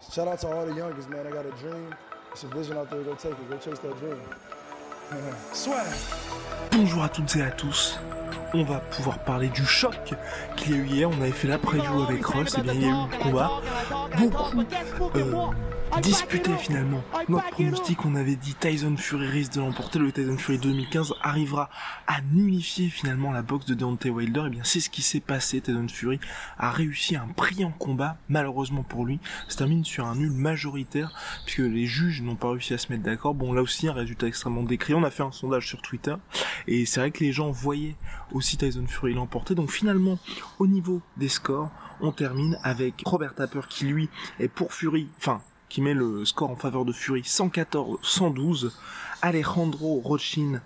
Shout out to all the youngest, man. I got a dream. It's a vision out there. Go take it. Go chase that dream. Swag. Bonjour à toutes et à tous. On va pouvoir parler du choc qu'il y a eu hier. On avait fait la preview avec Ross. Et bien, il y a eu le combat. Beaucoup euh, disputé finalement. Notre pronostic, on avait dit Tyson Fury risque de l'emporter. Le Tyson Fury 2015 arrivera à nullifier finalement la boxe de Deontay Wilder. Et bien, c'est ce qui s'est passé. Tyson Fury a réussi un brillant combat. Malheureusement pour lui, se termine sur un nul majoritaire puisque les juges n'ont pas réussi à se mettre d'accord. Bon, là aussi, un résultat extrêmement décrit. On a fait un sondage sur Twitter et c'est vrai que les gens voyaient aussi Tyson Fury l'emporter. Donc finalement, au niveau des scores, on termine avec Robert Tapper qui lui est pour Fury, enfin qui met le score en faveur de Fury 114-112, Alejandro Rochin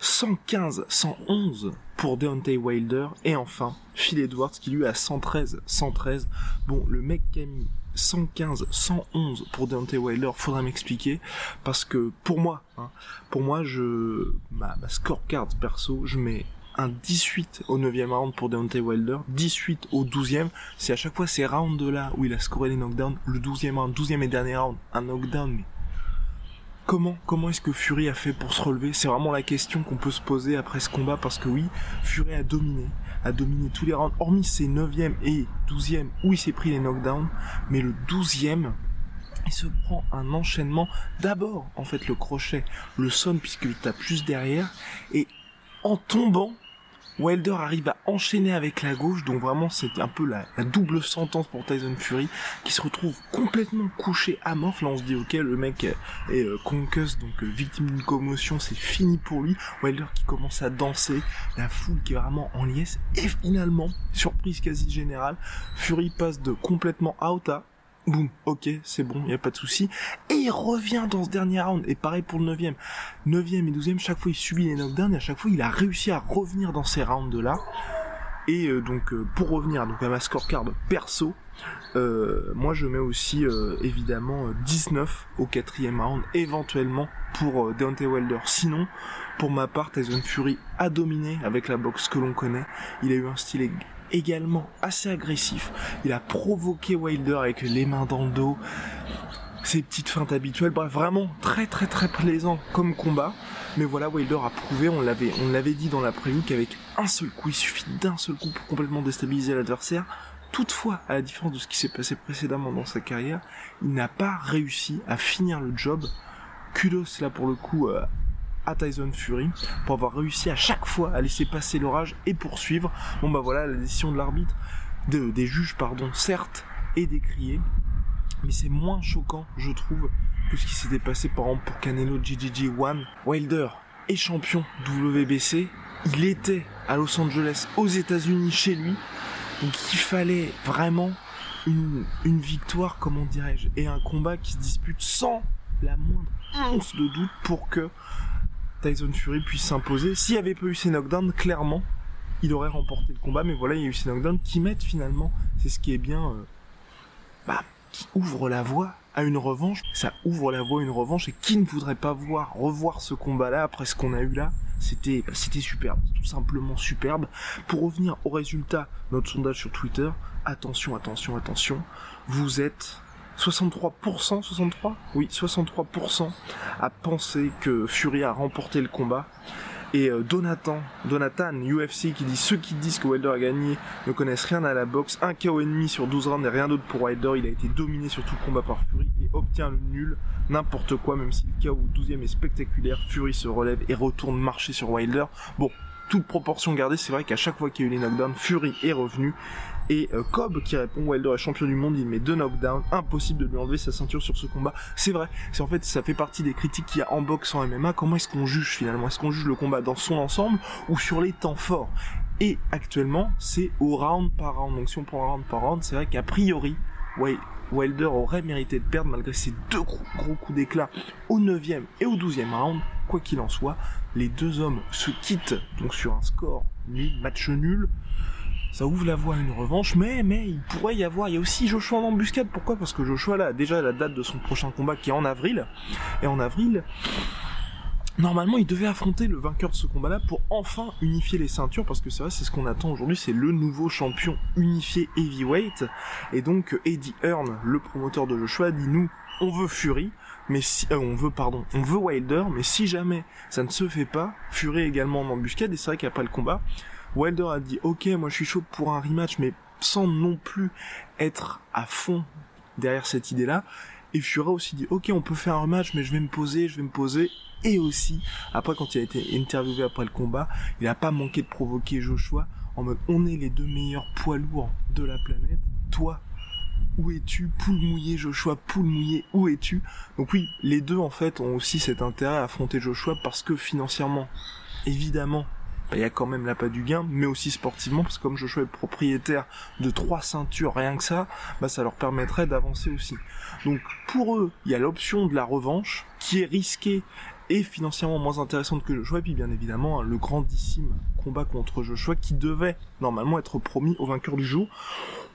115-111 pour Deontay Wilder et enfin Phil Edwards qui lui a 113-113. Bon, le mec qui a mis 115, 111 pour Deontay Wilder, faudra m'expliquer parce que pour moi, hein, pour moi, je ma scorecard perso, je mets un 18 au 9e round pour Deontay Wilder, 18 au 12e. C'est à chaque fois ces rounds là où il a scoré les knockdowns, le 12e round, 12e et dernier round, un knockdown, mais comment, comment est-ce que Fury a fait pour se relever? C'est vraiment la question qu'on peut se poser après ce combat parce que oui, Fury a dominé, a dominé tous les rounds, hormis ses 9e et 12e où il s'est pris les knockdowns, mais le 12e, il se prend un enchaînement. D'abord, en fait, le crochet, le son puisqu'il tape juste derrière, et en tombant, Wilder arrive à enchaîner avec la gauche, donc vraiment c'est un peu la, double sentence pour Tyson Fury, qui se retrouve complètement couché à mort. Là on se dit ok le mec est euh, donc euh, victime d'une commotion, c'est fini pour lui. Wilder qui commence à danser, la foule qui est vraiment en liesse, et finalement, surprise quasi générale, Fury passe de complètement out à boum, ok, c'est bon, y a pas de souci. Et il revient dans ce dernier round, et pareil pour le 9ème. 9ème et 12ème, chaque fois il subit les knockdowns, et à chaque fois il a réussi à revenir dans ces rounds-là. Et euh, donc euh, pour revenir donc à ma scorecard perso, euh, moi je mets aussi évidemment 19 au quatrième round, éventuellement pour Deontay Wilder. Sinon, pour ma part, Tyson Fury a dominé avec la boxe que l'on connaît. Il a eu un style également assez agressif. Il a provoqué Wilder avec les mains dans le dos, ses petites feintes habituelles. Bref, vraiment très très très plaisant comme combat. Mais voilà, Wilder a prouvé, on l'avait, on l'avait dit dans la preview, qu'avec un seul coup, il suffit d'un seul coup pour complètement déstabiliser l'adversaire. Toutefois, à la différence de ce qui s'est passé précédemment dans sa carrière, il n'a pas réussi à finir le job. Kudos là pour le coup euh, à Tyson Fury pour avoir réussi à chaque fois à laisser passer l'orage et poursuivre. Bon bah voilà, la décision de l'arbitre, de, des juges pardon, certes, est décriée, mais c'est moins choquant, je trouve, que ce qui s'était passé par exemple pour Canelo GGG One. Wilder est champion WBC, il était à Los Angeles, aux États-Unis, chez lui, donc il fallait vraiment une, une victoire, comment dirais-je, et un combat qui se dispute sans la moindre once de doute pour que Tyson Fury puisse s'imposer. S'il n'y avait pas eu ces knockdowns, clairement, il aurait remporté le combat. Mais voilà, il y a eu ces knockdowns qui mettent finalement, c'est ce qui est bien, euh, bah, qui ouvre la voie à une revanche. Ça ouvre la voie à une revanche. Et qui ne voudrait pas voir, revoir ce combat-là après ce qu'on a eu là? C'était, bah, c'était superbe, tout simplement superbe. Pour revenir au résultat, notre sondage sur Twitter, attention, attention, attention, vous êtes 63%, 63 Oui, 63% à penser que Fury a remporté le combat. Et euh, Donatan, Donatan, UFC, qui dit ceux qui disent que Wilder a gagné ne connaissent rien à la boxe. Un KO ennemi sur 12 rounds et rien d'autre pour Wilder. Il a été dominé sur tout le combat par Fury et obtient le nul. N'importe quoi, même si le KO 12ème est spectaculaire. Fury se relève et retourne marcher sur Wilder. Bon, toute proportion gardée, c'est vrai qu'à chaque fois qu'il y a eu les knockdowns, Fury est revenu. Et euh, Cobb qui répond Wilder est champion du monde, il met deux knockdowns, impossible de lui enlever sa ceinture sur ce combat. C'est vrai, c'est en fait ça fait partie des critiques qu'il y a en boxe en MMA. Comment est-ce qu'on juge finalement? Est-ce qu'on juge le combat dans son ensemble ou sur les temps forts? Et actuellement, c'est au round par round. Donc si on prend round par round, c'est vrai qu'a priori, Wilder aurait mérité de perdre malgré ses deux gros, coups d'éclat au 9e et au 12e round. Quoi qu'il en soit, les deux hommes se quittent donc sur un score nul, match nul. Ça ouvre la voie à une revanche, mais, mais il pourrait y avoir, il y a aussi Joshua en embuscade. Pourquoi? Parce que Joshua là, a déjà la date de son prochain combat qui est en avril. Et en avril, Normalement, il devait affronter le vainqueur de ce combat-là pour enfin unifier les ceintures, parce que vrai, c'est ce qu'on attend aujourd'hui, c'est le nouveau champion unifié heavyweight. Et donc, Eddie Hearn, le promoteur de Joshua, dit nous, on veut Fury, mais si, euh, on veut, pardon, on veut Wilder, mais si jamais ça ne se fait pas, Fury également en embuscade, et c'est vrai qu'après le combat, Wilder a dit, ok, moi je suis chaud pour un rematch, mais sans non plus être à fond derrière cette idée-là. Et Fury a aussi dit, ok, on peut faire un rematch, mais je vais me poser, je vais me poser, et aussi, après quand il a été interviewé après le combat, il n'a pas manqué de provoquer Joshua en mode on est les deux meilleurs poids lourds de la planète, toi où es-tu? Poule mouillé Joshua, poule mouillé, où es-tu? Donc oui, les deux en fait ont aussi cet intérêt à affronter Joshua parce que financièrement, évidemment, il y a quand même la pas du gain, mais aussi sportivement, parce que comme Joshua est propriétaire de trois ceintures, rien que ça, bah ça leur permettrait d'avancer aussi. Donc pour eux, il y a l'option de la revanche, qui est risquée et financièrement moins intéressante que Joshua, et puis bien évidemment le grandissime combat contre Joshua qui devait normalement être promis au vainqueur du jour.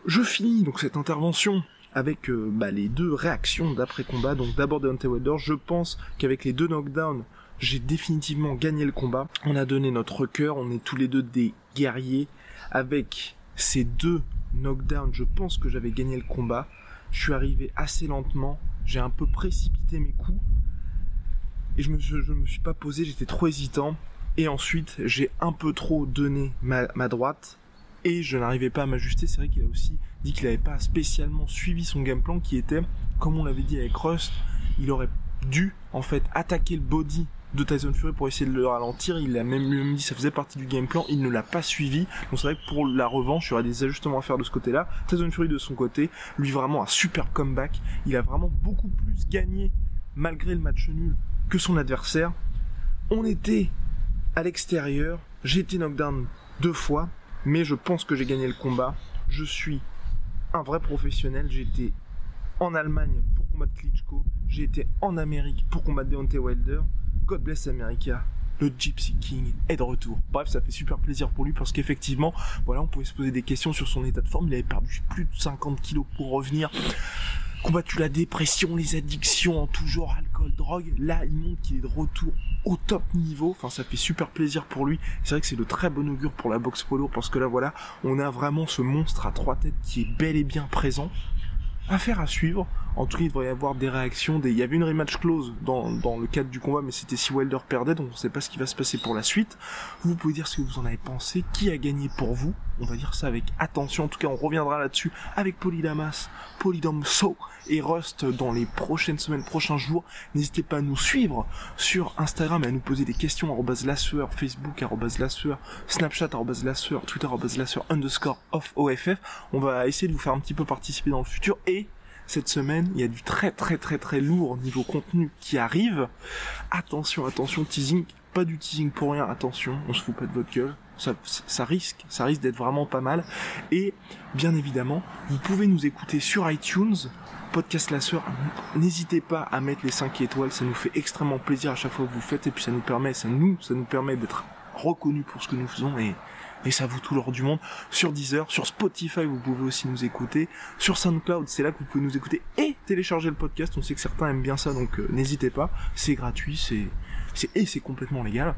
Je finis donc cette intervention avec euh, bah, les deux réactions d'après combat. Donc d'abord Deontay Wilder, je pense qu'avec les deux knockdowns, j'ai définitivement gagné le combat. On a donné notre cœur, on est tous les deux des guerriers. Avec ces deux knockdowns, je pense que j'avais gagné le combat. Je suis arrivé assez lentement, j'ai un peu précipité mes coups, et je me, je, me suis pas posé, j'étais trop hésitant. Et ensuite, j'ai un peu trop donné ma, ma droite et je n'arrivais pas à m'ajuster. C'est vrai qu'il a aussi dit qu'il n'avait pas spécialement suivi son game plan qui était, comme on l'avait dit avec Rust, il aurait dû en fait attaquer le body de Tyson Fury pour essayer de le ralentir. Il a même, même dit ça faisait partie du game plan. Il ne l'a pas suivi. Donc c'est vrai que pour la revanche, il y aura des ajustements à faire de ce côté-là. Tyson Fury de son côté, lui vraiment un super comeback. Il a vraiment beaucoup plus gagné malgré le match nul que son adversaire. On était à l'extérieur, j'ai été knockdown deux fois, mais je pense que j'ai gagné le combat. Je suis un vrai professionnel, j'ai été en Allemagne pour combattre Klitschko, j'ai été en Amérique pour combattre Deontay Wilder. God bless America, le Gypsy King est de retour. Bref, ça fait super plaisir pour lui parce qu'effectivement, voilà, on pouvait se poser des questions sur son état de forme. Il avait perdu plus de 50 kilos pour revenir combattu la dépression, les addictions en tout genre, alcool, drogue. Là, il montre qu'il est de retour au top niveau. Enfin, ça fait super plaisir pour lui. C'est vrai que c'est de très bon augure pour la boxe polo parce que là, voilà, on a vraiment ce monstre à trois têtes qui est bel et bien présent. Affaire à suivre. En tout cas, il devrait y avoir des réactions. Des... Il y avait une rematch close dans, le cadre du combat, mais c'était si Wilder perdait, donc on ne sait pas ce qui va se passer pour la suite. Vous pouvez dire ce que vous en avez pensé, qui a gagné pour vous? On va dire ça avec attention. En tout cas, on reviendra là-dessus avec Polydamas, So et Rust dans les prochaines semaines, prochains jours. N'hésitez pas à nous suivre sur Instagram et à nous poser des questions lasseur, Facebook lasseur, Snapchat lasseur, Twitter lasseur underscore off OFF. On va essayer de vous faire un petit peu participer dans le futur et cette semaine, il y a du très très très très lourd niveau contenu qui arrive. Attention, attention, teasing, pas du teasing pour rien, attention, on se fout pas de votre gueule. Ça, risque, ça risque d'être vraiment pas mal. Et bien évidemment, vous pouvez nous écouter sur iTunes, podcast La n'hésitez pas à mettre les 5 étoiles, ça nous fait extrêmement plaisir à chaque fois que vous faites et puis ça nous permet, ça nous, ça nous permet d'être reconnus pour ce que nous faisons et et ça vaut tout l'or du monde. Sur Deezer, sur Spotify, vous pouvez aussi nous écouter. Sur SoundCloud, c'est là que vous pouvez nous écouter et télécharger le podcast. On sait que certains aiment bien ça, donc euh, n'hésitez pas. C'est gratuit, c'est, c'est et c'est complètement légal.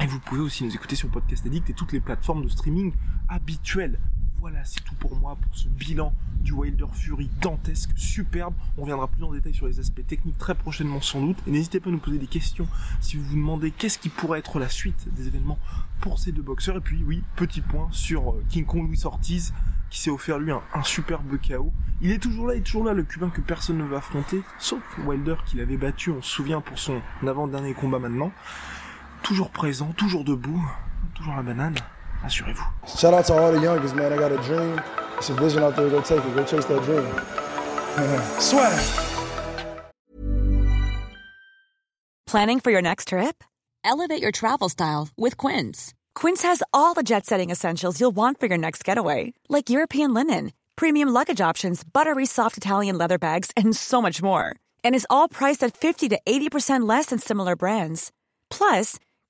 Et vous pouvez aussi nous écouter sur Podcast Addict et toutes les plateformes de streaming habituelles. Voilà, c'est tout pour moi pour ce bilan du Wilder Fury dantesque, superbe. On reviendra plus en détail sur les aspects techniques très prochainement sans doute. Et n'hésitez pas à nous poser des questions si vous vous demandez qu'est-ce qui pourrait être la suite des événements pour ces deux boxeurs. Et puis oui, petit point sur euh, King Kong Luis Ortiz qui s'est offert lui un, superbe chaos. Il est toujours là, il est toujours là, le Cubain que personne ne veut affronter, sauf Wilder qui l'avait battu, on se souvient pour son avant-dernier combat maintenant. Toujours présent, toujours debout, toujours la banane. Assurez-vous. Shout out to all the youngest, man. I got a dream. It's a vision out there. Go take it. Go chase that dream. Swag. Planning for your next trip? Elevate your travel style with Quince. Quince has all the jet setting essentials you'll want for your next getaway, like European linen, premium luggage options, buttery soft Italian leather bags, and so much more. And is all priced at 50 to 80% less than similar brands. Plus,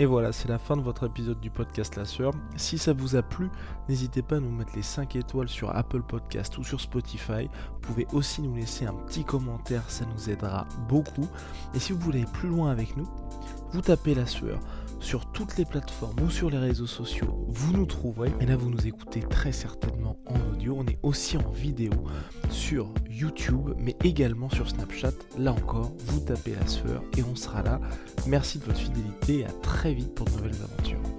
Et voilà, c'est la fin de votre épisode du podcast La Sœur. Si ça vous a plu, n'hésitez pas à nous mettre les 5 étoiles sur Apple Podcast ou sur Spotify. Vous pouvez aussi nous laisser un petit commentaire, ça nous aidera beaucoup. Et si vous voulez aller plus loin avec nous, vous tapez La Sueur sur toutes les plateformes ou sur les réseaux sociaux, vous nous trouverez. Et là, vous nous écoutez très certainement en audio. On est aussi en vidéo sur YouTube, mais également sur Snapchat. Là encore, vous tapez la et on sera là. Merci de votre fidélité et à très vite pour de nouvelles aventures.